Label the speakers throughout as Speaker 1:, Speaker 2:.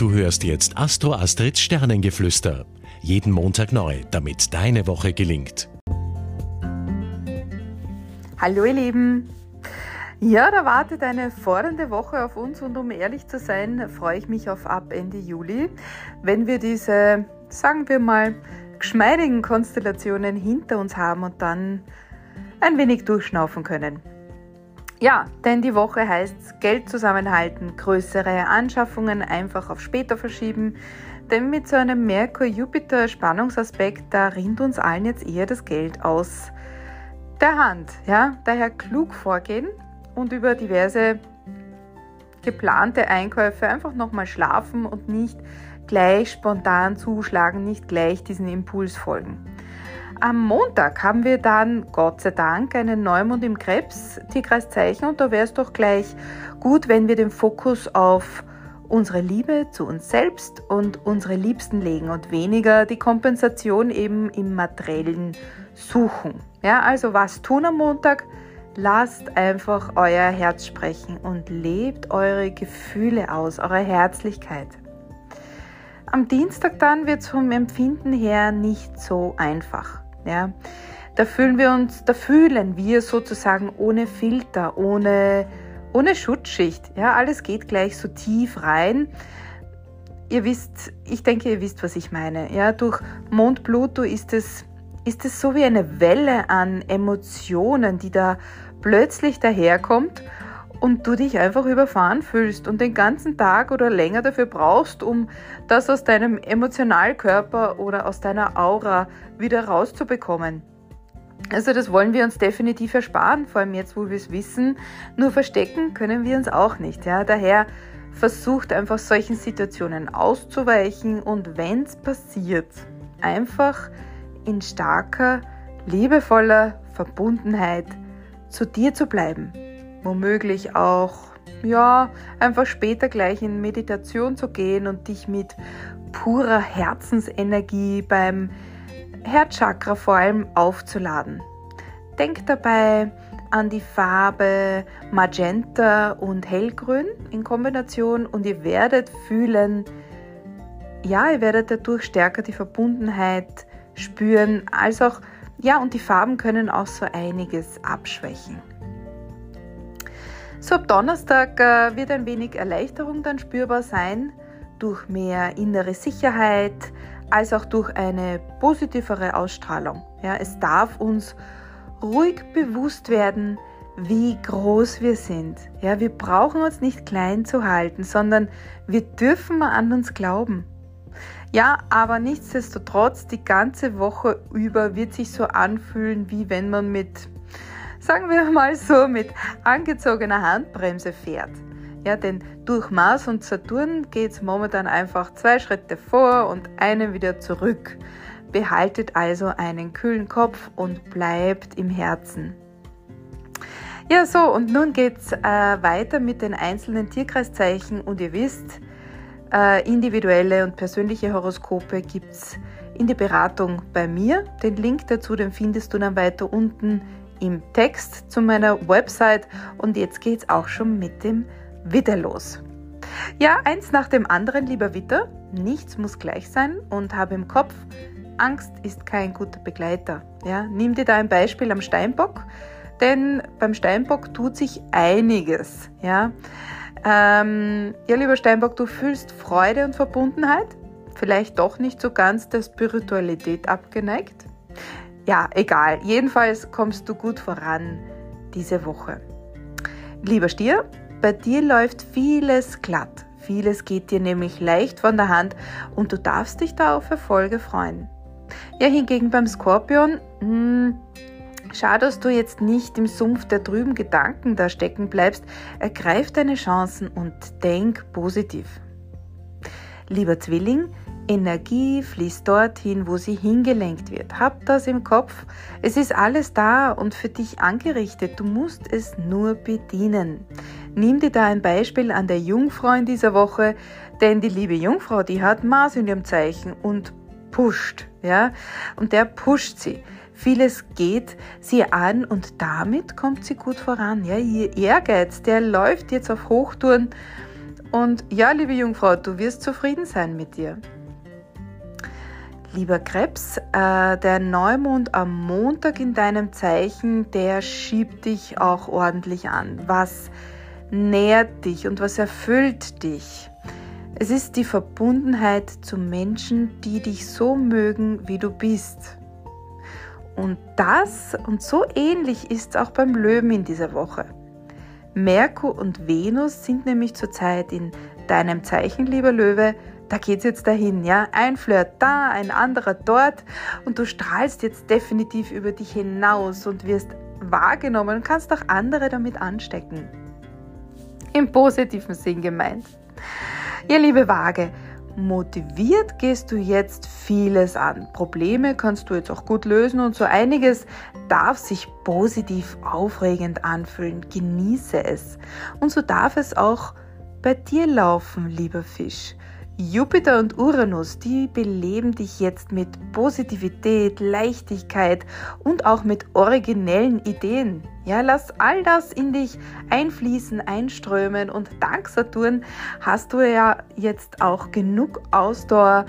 Speaker 1: Du hörst jetzt Astro Astrids Sternengeflüster. Jeden Montag neu, damit deine Woche gelingt.
Speaker 2: Hallo ihr Lieben. Ja, da wartet eine fordernde Woche auf uns und um ehrlich zu sein, freue ich mich auf ab Ende Juli, wenn wir diese, sagen wir mal, geschmeidigen Konstellationen hinter uns haben und dann ein wenig durchschnaufen können. Ja, denn die Woche heißt Geld zusammenhalten, größere Anschaffungen einfach auf später verschieben. Denn mit so einem Merkur-Jupiter-Spannungsaspekt, da rinnt uns allen jetzt eher das Geld aus der Hand. Ja? Daher klug vorgehen und über diverse geplante Einkäufe einfach nochmal schlafen und nicht gleich spontan zuschlagen, nicht gleich diesen Impuls folgen. Am Montag haben wir dann Gott sei Dank einen Neumond im Krebs, Tierkreiszeichen, und da wäre es doch gleich gut, wenn wir den Fokus auf unsere Liebe zu uns selbst und unsere Liebsten legen und weniger die Kompensation eben im materiellen suchen. Ja, also was tun am Montag? Lasst einfach euer Herz sprechen und lebt eure Gefühle aus, eure Herzlichkeit. Am Dienstag dann wird es vom Empfinden her nicht so einfach. Ja? Da fühlen wir uns, da fühlen wir sozusagen ohne Filter, ohne, ohne Schutzschicht. Ja, alles geht gleich so tief rein. Ihr wisst, ich denke, ihr wisst, was ich meine. Ja, durch Mond Pluto ist es, ist es so wie eine Welle an Emotionen, die da plötzlich daherkommt und du dich einfach überfahren fühlst und den ganzen Tag oder länger dafür brauchst, um das aus deinem Emotionalkörper oder aus deiner Aura wieder rauszubekommen. Also das wollen wir uns definitiv ersparen, vor allem jetzt, wo wir es wissen. Nur verstecken können wir uns auch nicht. Ja? Daher versucht einfach solchen Situationen auszuweichen und wenn es passiert, einfach in starker, liebevoller Verbundenheit zu dir zu bleiben womöglich auch, ja, einfach später gleich in Meditation zu gehen und dich mit purer Herzensenergie beim Herzchakra vor allem aufzuladen. Denk dabei an die Farbe Magenta und Hellgrün in Kombination und ihr werdet fühlen, ja, ihr werdet dadurch stärker die Verbundenheit spüren, als auch, ja, und die Farben können auch so einiges abschwächen. So ab Donnerstag äh, wird ein wenig Erleichterung dann spürbar sein durch mehr innere Sicherheit als auch durch eine positivere Ausstrahlung. Ja, es darf uns ruhig bewusst werden, wie groß wir sind. Ja, wir brauchen uns nicht klein zu halten, sondern wir dürfen an uns glauben. Ja, aber nichtsdestotrotz, die ganze Woche über wird sich so anfühlen, wie wenn man mit sagen wir mal so, mit angezogener Handbremse fährt. Ja, denn durch Mars und Saturn geht es momentan einfach zwei Schritte vor und einen wieder zurück. Behaltet also einen kühlen Kopf und bleibt im Herzen. Ja, so, und nun geht's äh, weiter mit den einzelnen Tierkreiszeichen und ihr wisst, äh, individuelle und persönliche Horoskope gibt es in der Beratung bei mir. Den Link dazu, den findest du dann weiter unten im Text zu meiner Website und jetzt geht's auch schon mit dem Witter los. Ja, eins nach dem anderen, lieber Witter, nichts muss gleich sein und habe im Kopf, Angst ist kein guter Begleiter. Ja, nimm dir da ein Beispiel am Steinbock, denn beim Steinbock tut sich einiges. Ja, ähm, ja lieber Steinbock, du fühlst Freude und Verbundenheit, vielleicht doch nicht so ganz der Spiritualität abgeneigt. Ja, egal. Jedenfalls kommst du gut voran diese Woche. Lieber Stier, bei dir läuft vieles glatt. Vieles geht dir nämlich leicht von der Hand und du darfst dich da auf Erfolge freuen. Ja, hingegen beim Skorpion, mh, hm, schau, dass du jetzt nicht im Sumpf der trüben Gedanken da stecken bleibst. Ergreif deine Chancen und denk positiv. Lieber Zwilling, Energie fließt dorthin, wo sie hingelenkt wird. Hab das im Kopf. Es ist alles da und für dich angerichtet. Du musst es nur bedienen. Nimm dir da ein Beispiel an der Jungfrau in dieser Woche, denn die liebe Jungfrau, die hat Mars in ihrem Zeichen und pusht, ja? Und der pusht sie. Vieles geht sie an und damit kommt sie gut voran. Ja, ihr Ehrgeiz, der läuft jetzt auf Hochtouren Und ja, liebe Jungfrau, du wirst zufrieden sein mit dir. Lieber Krebs, äh, der Neumond am Montag in deinem Zeichen, der schiebt dich auch ordentlich an. Was nährt dich und was erfüllt dich? Es ist die Verbundenheit zu Menschen, die dich so mögen, wie du bist. Und das und so ähnlich ist es auch beim Löwen in dieser Woche. Merkur und Venus sind nämlich zurzeit in deinem Zeichen, lieber Löwe, da geht's jetzt dahin, ja? Ein Flirt da, ein anderer dort und du strahlst jetzt definitiv über dich hinaus und wirst wahrgenommen und kannst auch andere damit anstecken. Im positiven Sinn gemeint. Ja, liebe Waage, motiviert gehst du jetzt vieles an. Probleme kannst du jetzt auch gut lösen und so einiges darf sich positiv aufregend anfühlen. Genieße es. Und so darf es auch bei dir laufen, lieber Fisch. Jupiter und Uranus, die beleben dich jetzt mit Positivität, Leichtigkeit und auch mit originellen Ideen. Ja, lass all das in dich einfließen, einströmen und dank Saturn hast du ja jetzt auch genug Ausdauer,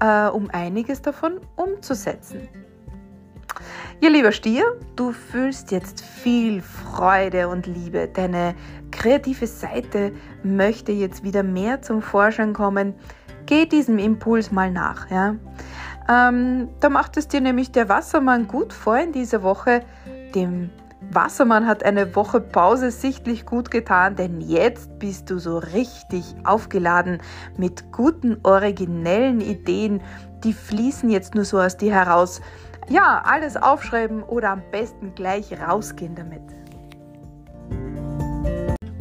Speaker 2: äh, um einiges davon umzusetzen. Ja, lieber Stier, du fühlst jetzt viel Freude und Liebe. Deine kreative Seite möchte jetzt wieder mehr zum Vorschein kommen. Geh diesem Impuls mal nach. Ja? Ähm, da macht es dir nämlich der Wassermann gut vor in dieser Woche. Dem Wassermann hat eine Woche Pause sichtlich gut getan, denn jetzt bist du so richtig aufgeladen mit guten, originellen Ideen. Die fließen jetzt nur so aus dir heraus. Ja, alles aufschreiben oder am besten gleich rausgehen damit.